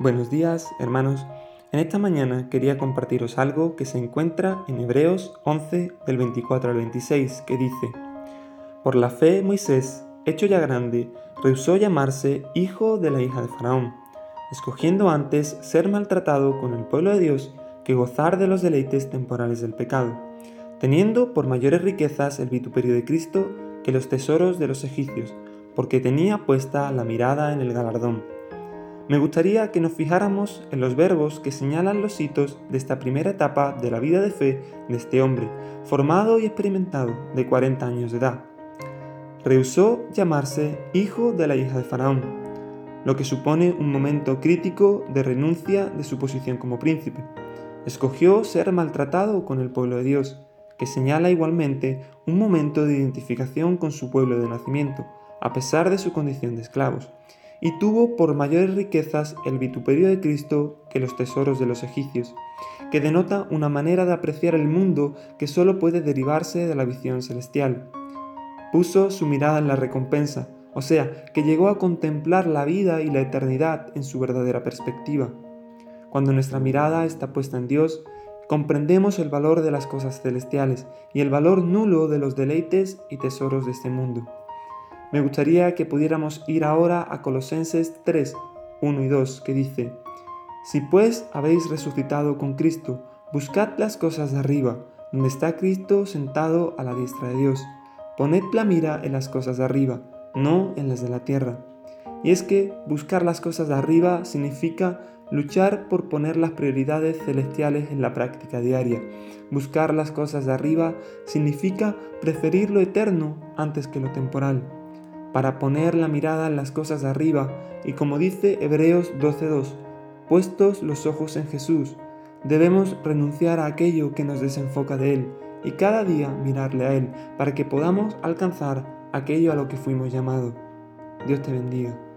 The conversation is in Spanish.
Buenos días, hermanos. En esta mañana quería compartiros algo que se encuentra en Hebreos 11 del 24 al 26, que dice, Por la fe Moisés, hecho ya grande, rehusó llamarse hijo de la hija de Faraón, escogiendo antes ser maltratado con el pueblo de Dios que gozar de los deleites temporales del pecado, teniendo por mayores riquezas el vituperio de Cristo que los tesoros de los egipcios, porque tenía puesta la mirada en el galardón me gustaría que nos fijáramos en los verbos que señalan los hitos de esta primera etapa de la vida de fe de este hombre, formado y experimentado de 40 años de edad. Rehusó llamarse hijo de la hija de Faraón, lo que supone un momento crítico de renuncia de su posición como príncipe. Escogió ser maltratado con el pueblo de Dios, que señala igualmente un momento de identificación con su pueblo de nacimiento, a pesar de su condición de esclavos y tuvo por mayores riquezas el vituperio de Cristo que los tesoros de los egipcios, que denota una manera de apreciar el mundo que sólo puede derivarse de la visión celestial. Puso su mirada en la recompensa, o sea, que llegó a contemplar la vida y la eternidad en su verdadera perspectiva. Cuando nuestra mirada está puesta en Dios, comprendemos el valor de las cosas celestiales y el valor nulo de los deleites y tesoros de este mundo. Me gustaría que pudiéramos ir ahora a Colosenses 3, 1 y 2, que dice, Si pues habéis resucitado con Cristo, buscad las cosas de arriba, donde está Cristo sentado a la diestra de Dios. Poned la mira en las cosas de arriba, no en las de la tierra. Y es que buscar las cosas de arriba significa luchar por poner las prioridades celestiales en la práctica diaria. Buscar las cosas de arriba significa preferir lo eterno antes que lo temporal para poner la mirada en las cosas de arriba y como dice Hebreos 12.2, puestos los ojos en Jesús, debemos renunciar a aquello que nos desenfoca de Él y cada día mirarle a Él para que podamos alcanzar aquello a lo que fuimos llamados. Dios te bendiga.